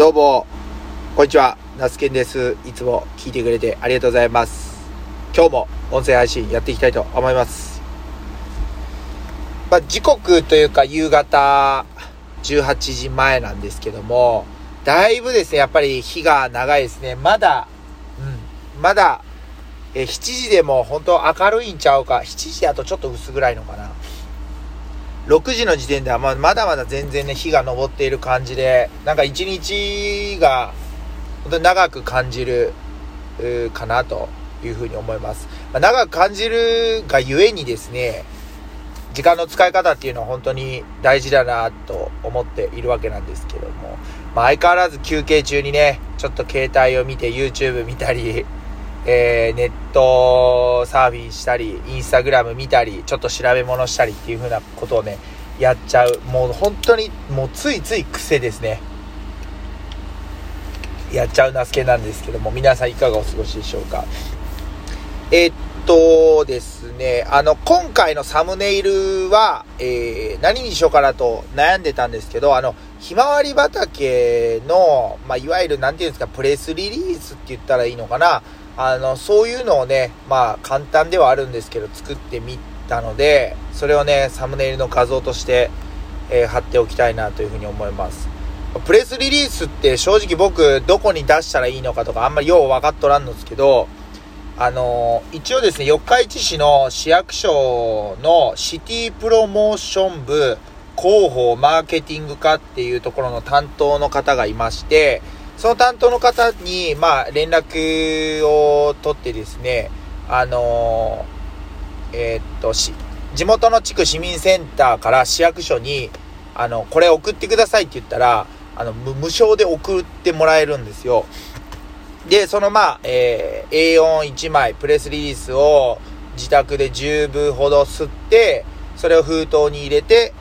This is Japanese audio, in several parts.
どうも、こんにちは。ナスケンです。いつも聞いてくれてありがとうございます。今日も音声配信やっていきたいと思います。まあ、時刻というか夕方18時前なんですけども、だいぶですね、やっぱり日が長いですね。まだ、うん、まだ、え、7時でも本当明るいんちゃうか。7時だとちょっと薄暗いのかな。6時の時点ではままだまだ全然ね、日が昇っている感じで、なんか一日が本当に長く感じるかなというふうに思います。まあ長く感じるがゆえにですね、時間の使い方っていうのは本当に大事だなと思っているわけなんですけども、まあ、相変わらず休憩中にね、ちょっと携帯を見て YouTube 見たり、えー、ネットサーフィンしたり、インスタグラム見たり、ちょっと調べ物したりっていう風なことをね、やっちゃう。もう本当に、もうついつい癖ですね。やっちゃうなすけなんですけども、皆さんいかがお過ごしでしょうか。えっとですね、あの、今回のサムネイルは、えー、何にしようかなと悩んでたんですけど、あの、ひまわり畑の、まあ、いわゆる、なんていうんですか、プレスリリースって言ったらいいのかな。あの、そういうのをね、まあ、簡単ではあるんですけど、作ってみたので、それをね、サムネイルの画像として、えー貼っておきたいなというふうに思います。プレスリリースって正直僕、どこに出したらいいのかとか、あんまりよう分かっとらんのですけど、あのー一応ですね、四日市市の市役所のシティプロモーション部広報マーケティング課っていうところの担当の方がいまして、その担当の方に、まあ、連絡を取ってですね、あのーえーっと、し、地元の地区市民センターから市役所に、あの、これ送ってくださいって言ったら、あの、無償で送ってもらえるんですよ。で、そのまあ、えー A41 枚プレスリリースを自宅で10部ほど吸って、それを封筒に入れて、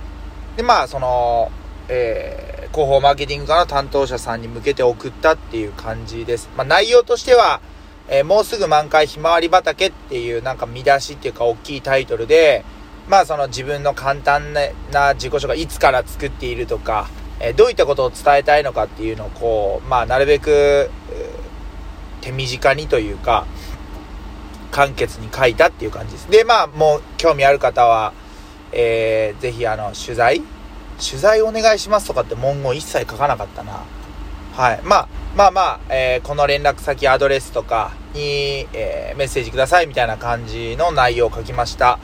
で、まあ、その、えー広報マーケティング課の担当者さんに向けて送ったっていう感じです。まあ、内容としては、えーもうすぐ満開ひまわり畑っていうなんか見出しっていうか大きいタイトルで、まあその自分の簡単な自己紹介、いつから作っているとか、えーどういったことを伝えたいのかっていうのをこう、まあなるべく、手短にというか、簡潔に書いたっていう感じです。で、まあもう興味ある方は、えーぜひあの取材取材お願いしますとかって文言一切書かなかったな。はい。まあ、まあまあ、えーこの連絡先、アドレスとかに、えーメッセージくださいみたいな感じの内容を書きました。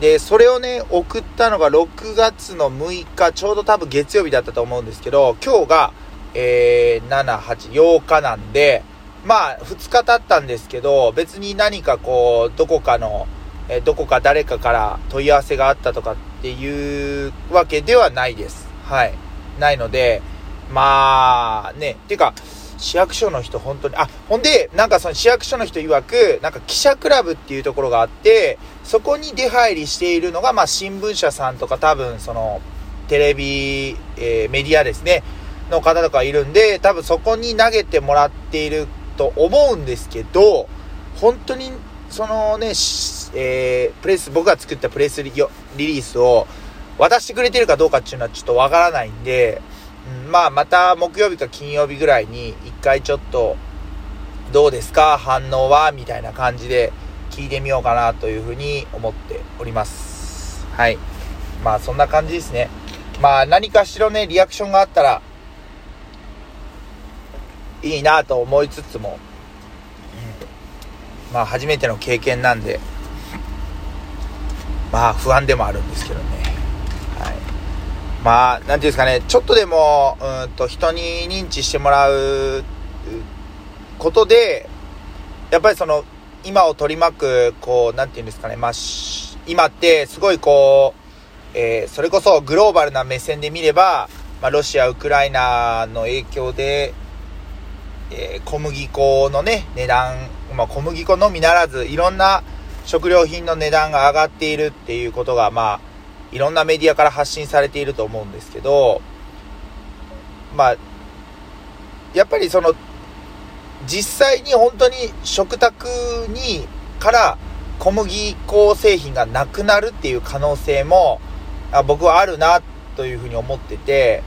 で、それをね、送ったのが6月の6日、ちょうど多分月曜日だったと思うんですけど、今日が、えー7、8、8日なんで、まあ、2日経ったんですけど、別に何かこう、どこかの、えどこか誰かから問い合わせがあったとかっていうわけではないです。はい。ないので、まあ、ね、っていうか、市役所の人本当に、あ、ほんで、なんかその市役所の人曰く、なんか記者クラブっていうところがあって、そこに出入りしているのが、まあ新聞社さんとか多分その、テレビ、えーメディアですね、の方とかいるんで、多分そこに投げてもらっていると思うんですけど、本当に、そのね、えープレス、僕が作ったプレスリリースを渡してくれてるかどうかっていうのはちょっとわからないんで、うんまあまた木曜日か金曜日ぐらいに一回ちょっと、どうですか？反応は？みたいな感じで聞いてみようかなというふうに思っております。はい。まあそんな感じですね。まあ何かしらね、リアクションがあったら、いいなと思いつつも、まあ初めての経験なんで、まあ不安でもあるんですけどね。はい。まあ、なんていうんですかね、ちょっとでも、うんと人に認知してもらうことで、やっぱりその、今を取り巻く、こう、なんていうんですかね、まあ、今ってすごいこう、えーそれこそグローバルな目線で見れば、まあ、ロシア、ウクライナの影響で、えー小麦粉のね、値段、まあ、小麦粉のみならず、いろんな食料品の値段が上がっているっていうことが、まあ、いろんなメディアから発信されていると思うんですけど、まあ、やっぱりその、実際に本当に食卓に、から小麦粉製品がなくなるっていう可能性も、あ僕はあるなというふうに思ってて、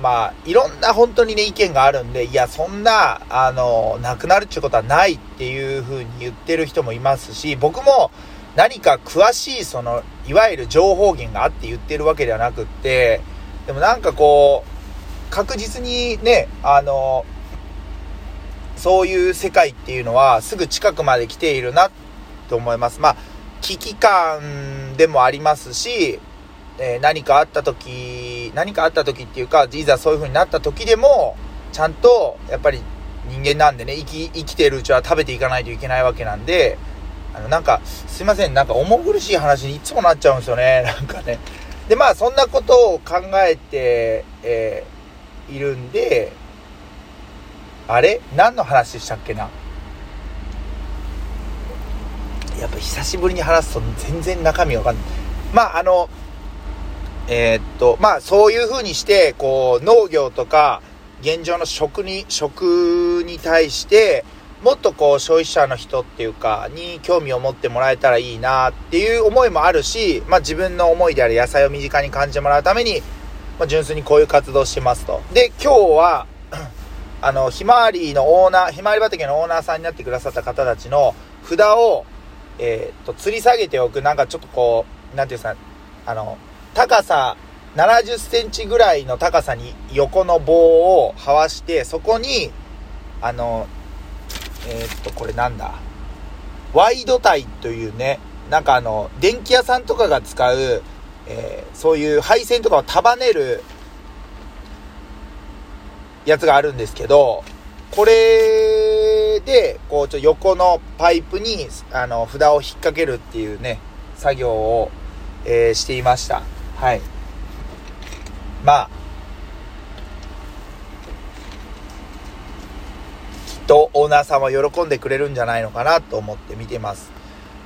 まあ、いろんな本当にね、意見があるんで、いや、そんな、あの、なくなるっていうことはないっていうふうに言ってる人もいますし、僕も何か詳しい、その、いわゆる情報源があって言ってるわけではなくって、でもなんかこう、確実にね、あの、そういう世界っていうのはすぐ近くまで来ているなと思います。まあ、危機感でもありますし、えー、何かあった時、何かあった時っていうか、いざそういう風になった時でも、ちゃんと、やっぱり人間なんでね、生き、生きてるうちは食べていかないといけないわけなんで、あの、なんか、すいません、なんか重苦しい話にいつもなっちゃうんですよね、なんかね。で、まあ、そんなことを考えて、えー、いるんで、あれ？何の話でしたっけな？やっぱ久しぶりに話すと全然中身わかんない。まあ、あの、えー、っと、まあそういう風にして、こう農業とか現状の食に、食に対して、もっとこう消費者の人っていうか、に興味を持ってもらえたらいいなっていう思いもあるし、まあ自分の思いである野菜を身近に感じてもらうために、まあ純粋にこういう活動してますと。で、今日は、あの、ひまわりのオーナー、ひまわり畑のオーナーさんになってくださった方たちの札を、えー、っと、吊り下げておく、なんかちょっとこう、なんていうんですか、あの、高さ70センチぐらいの高さに横の棒をはわして、そこに、あの、えー、っと、これなんだ？ワイドタイというね、なんかあの、電気屋さんとかが使う、えー、そういう配線とかを束ねるやつがあるんですけど、これで、こう、ちょ、横のパイプに、あの、札を引っ掛けるっていうね、作業を、えー、していました。はい。まあ、きっとオーナーさんは喜んでくれるんじゃないのかなと思って見てます。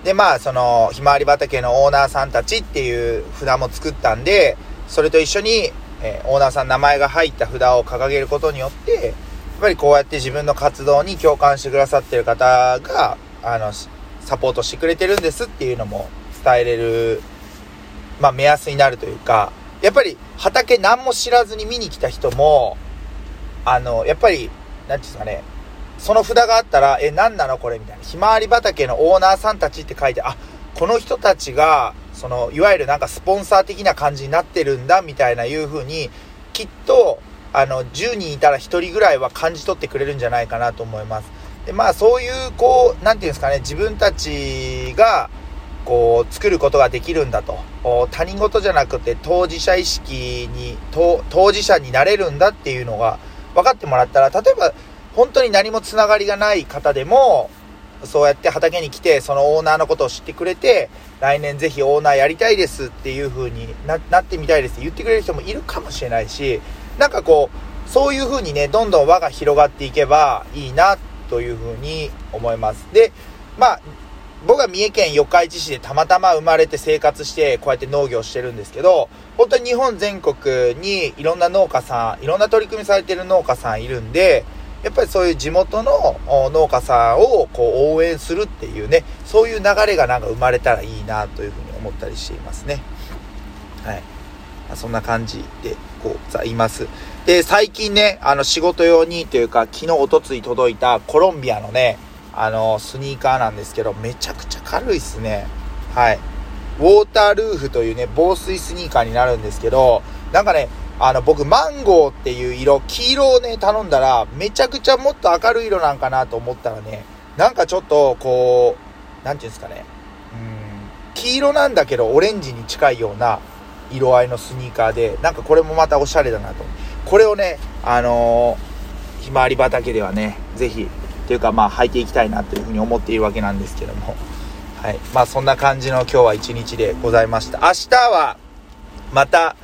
で、まあ、その、ひまわり畑のオーナーさんたちっていう札も作ったんで、それと一緒に、えー、オーナーさん名前が入った札を掲げることによって、やっぱりこうやって自分の活動に共感してくださってる方が、あの、サポートしてくれてるんですっていうのも伝えれるまあ、目安になるというか、やっぱり畑何も知らずに見に来た人も、あの、やっぱり、なんていうんですかね、その札があったら、え、何なの？これみたいな。ひまわり畑のオーナーさんたちって書いて、あ、この人たちが、その、いわゆるなんかスポンサー的な感じになってるんだ、みたいないう風に、きっと、あの、10人いたら1人ぐらいは感じ取ってくれるんじゃないかなと思います。で、まあ、そういう、こう、なんていうんですかね、自分たちが、こう、作ることができるんだと。他人事じゃなくて当事者意識に、当事者になれるんだっていうのが分かってもらったら、例えば本当に何もつながりがない方でも、そうやって畑に来て、そのオーナーのことを知ってくれて、来年ぜひオーナーやりたいですっていう風になってみたいですって言ってくれる人もいるかもしれないし、なんかこう、そういう風にね、どんどん輪が広がっていけばいいなという風に思います。で、まあ、僕は三重県四日市市でたまたま生まれて生活してこうやって農業してるんですけど、本当に日本全国にいろんな農家さん、いろんな取り組みされてる農家さんいるんで、やっぱりそういう地元の農家さんをこう応援するっていうね、そういう流れがなんか生まれたらいいなというふうに思ったりしていますね。はい。そんな感じでこうざいます。で、最近ね、あの仕事用にというか、昨日おとつい届いたコロンビアのね、あの、スニーカーなんですけど、めちゃくちゃ軽いっすね。はい。ウォータールーフというね、防水スニーカーになるんですけど、なんかね、あの、僕、マンゴーっていう色、黄色をね、頼んだら、めちゃくちゃもっと明るい色なんかなと思ったらね、なんかちょっと、こう、なんていうんですかね、うん、黄色なんだけど、オレンジに近いような色合いのスニーカーで、なんかこれもまたおしゃれだなと。これをね、あのー、ひまわり畑ではね、ぜひというかまあ履いていきたいなというふうに思っているわけなんですけども。はい。まあそんな感じの今日は一日でございました。明日はまた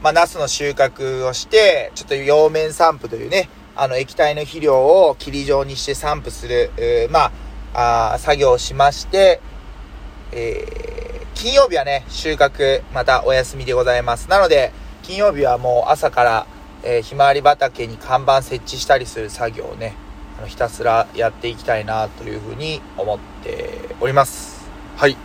まあ、ナスの収穫をして、ちょっと葉面散布というね、あの液体の肥料を霧状にして散布する、えー、まあ、あ作業をしまして、えー、金曜日はね、収穫、またお休みでございます。なので、金曜日はもう朝から、えー、ひまわり畑に看板設置したりする作業をね、あのひたすらやっていきたいなというふうに思っております。はい。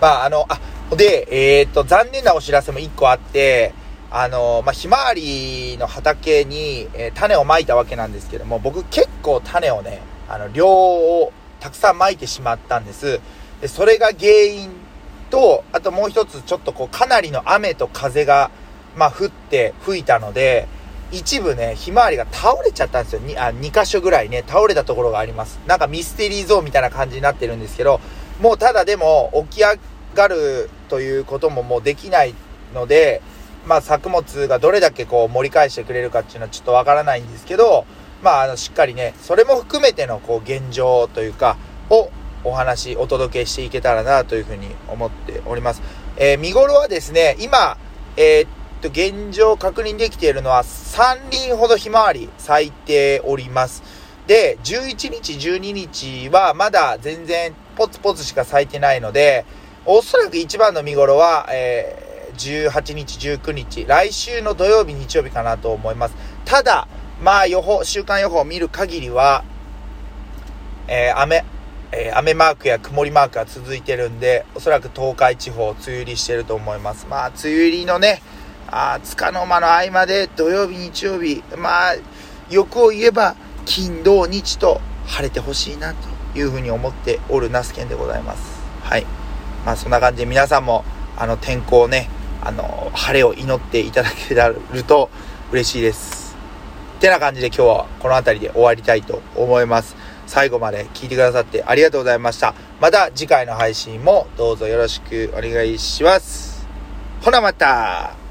まあ、あの、あ、で、えー、っと、残念なお知らせも1個あって、あの、まあ、ひまわりの畑に、えー、種をまいたわけなんですけども、僕結構種をね、あの、量をたくさんまいてしまったんです。で、それが原因と、あともう一つちょっとこう、かなりの雨と風が、まあ、降って、吹いたので、一部ね、ひまわりが倒れちゃったんですよ。にあ2箇所ぐらいね、倒れたところがあります。なんかミステリーゾーンみたいな感じになってるんですけど、もうただでも起き上がるということももうできないので、まあ、作物がどれだけこう盛り返してくれるかっていうのはちょっとわからないんですけど、まあ、あの、しっかりね、それも含めてのこう現状というか、をお話、お届けしていけたらなというふうに思っております。えー、見頃はですね、今、えー、と、現状確認できているのは3輪ほどひまわり咲いております。で、11日、12日はまだ全然ポツポツしか咲いてないので、おそらく一番の見頃は、えー18日、19日、来週の土曜日、日曜日かなと思います。ただ、まあ予報、週間予報を見る限りは、えー、雨、えー、雨マークや曇りマークが続いてるんで、おそらく東海地方、梅雨入りしてると思います。まあ、梅雨入りのね、あつかの間の合間で土曜日、日曜日、まあ、欲を言えば、金、土、日と晴れてほしいなというふうに思っておるナスケンでございます。はい。まあ、そんな感じで皆さんも、あの、天候ね、あの、晴れを祈っていただけると嬉しいです。てな感じで今日はこの辺りで終わりたいと思います。最後まで聞いてくださってありがとうございました。また次回の配信もどうぞよろしくお願いします。ほなまた